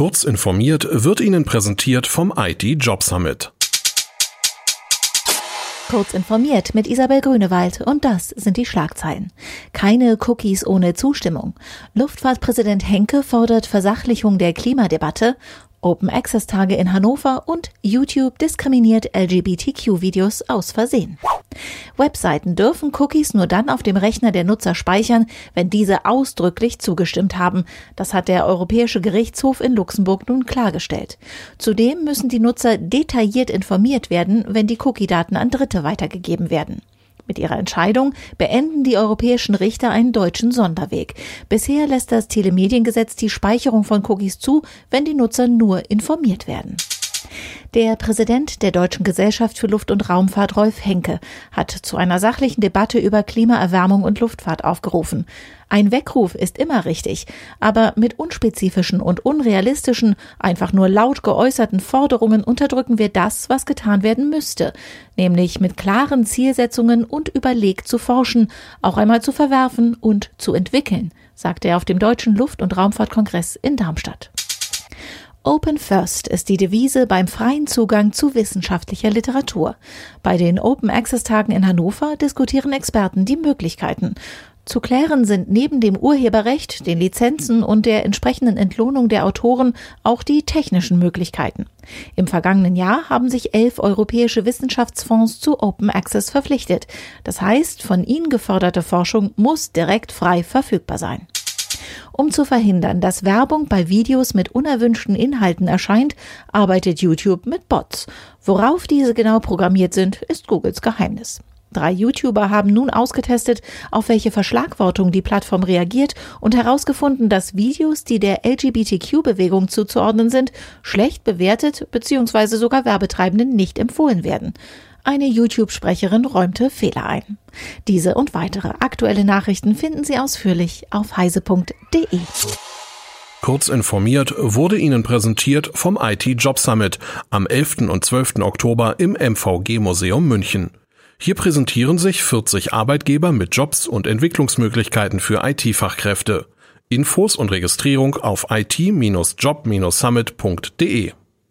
Kurz informiert wird Ihnen präsentiert vom IT Job Summit. Kurz informiert mit Isabel Grünewald und das sind die Schlagzeilen. Keine Cookies ohne Zustimmung. Luftfahrtpräsident Henke fordert Versachlichung der Klimadebatte Open Access Tage in Hannover und YouTube diskriminiert LGBTQ-Videos aus Versehen. Webseiten dürfen Cookies nur dann auf dem Rechner der Nutzer speichern, wenn diese ausdrücklich zugestimmt haben. Das hat der Europäische Gerichtshof in Luxemburg nun klargestellt. Zudem müssen die Nutzer detailliert informiert werden, wenn die Cookie-Daten an Dritte weitergegeben werden. Mit ihrer Entscheidung beenden die europäischen Richter einen deutschen Sonderweg. Bisher lässt das Telemediengesetz die Speicherung von Cookies zu, wenn die Nutzer nur informiert werden. Der Präsident der Deutschen Gesellschaft für Luft- und Raumfahrt, Rolf Henke, hat zu einer sachlichen Debatte über Klimaerwärmung und Luftfahrt aufgerufen. Ein Weckruf ist immer richtig, aber mit unspezifischen und unrealistischen, einfach nur laut geäußerten Forderungen unterdrücken wir das, was getan werden müsste, nämlich mit klaren Zielsetzungen und überlegt zu forschen, auch einmal zu verwerfen und zu entwickeln, sagte er auf dem Deutschen Luft- und Raumfahrtkongress in Darmstadt. Open First ist die Devise beim freien Zugang zu wissenschaftlicher Literatur. Bei den Open Access Tagen in Hannover diskutieren Experten die Möglichkeiten. Zu klären sind neben dem Urheberrecht, den Lizenzen und der entsprechenden Entlohnung der Autoren auch die technischen Möglichkeiten. Im vergangenen Jahr haben sich elf europäische Wissenschaftsfonds zu Open Access verpflichtet. Das heißt, von ihnen geförderte Forschung muss direkt frei verfügbar sein. Um zu verhindern, dass Werbung bei Videos mit unerwünschten Inhalten erscheint, arbeitet YouTube mit Bots. Worauf diese genau programmiert sind, ist Googles Geheimnis. Drei YouTuber haben nun ausgetestet, auf welche Verschlagwortung die Plattform reagiert und herausgefunden, dass Videos, die der LGBTQ-Bewegung zuzuordnen sind, schlecht bewertet bzw. sogar Werbetreibenden nicht empfohlen werden. Eine YouTube-Sprecherin räumte Fehler ein. Diese und weitere aktuelle Nachrichten finden Sie ausführlich auf heise.de. Kurz informiert wurde Ihnen präsentiert vom IT Job Summit am 11. und 12. Oktober im MVG Museum München. Hier präsentieren sich 40 Arbeitgeber mit Jobs und Entwicklungsmöglichkeiten für IT-Fachkräfte. Infos und Registrierung auf it-job-summit.de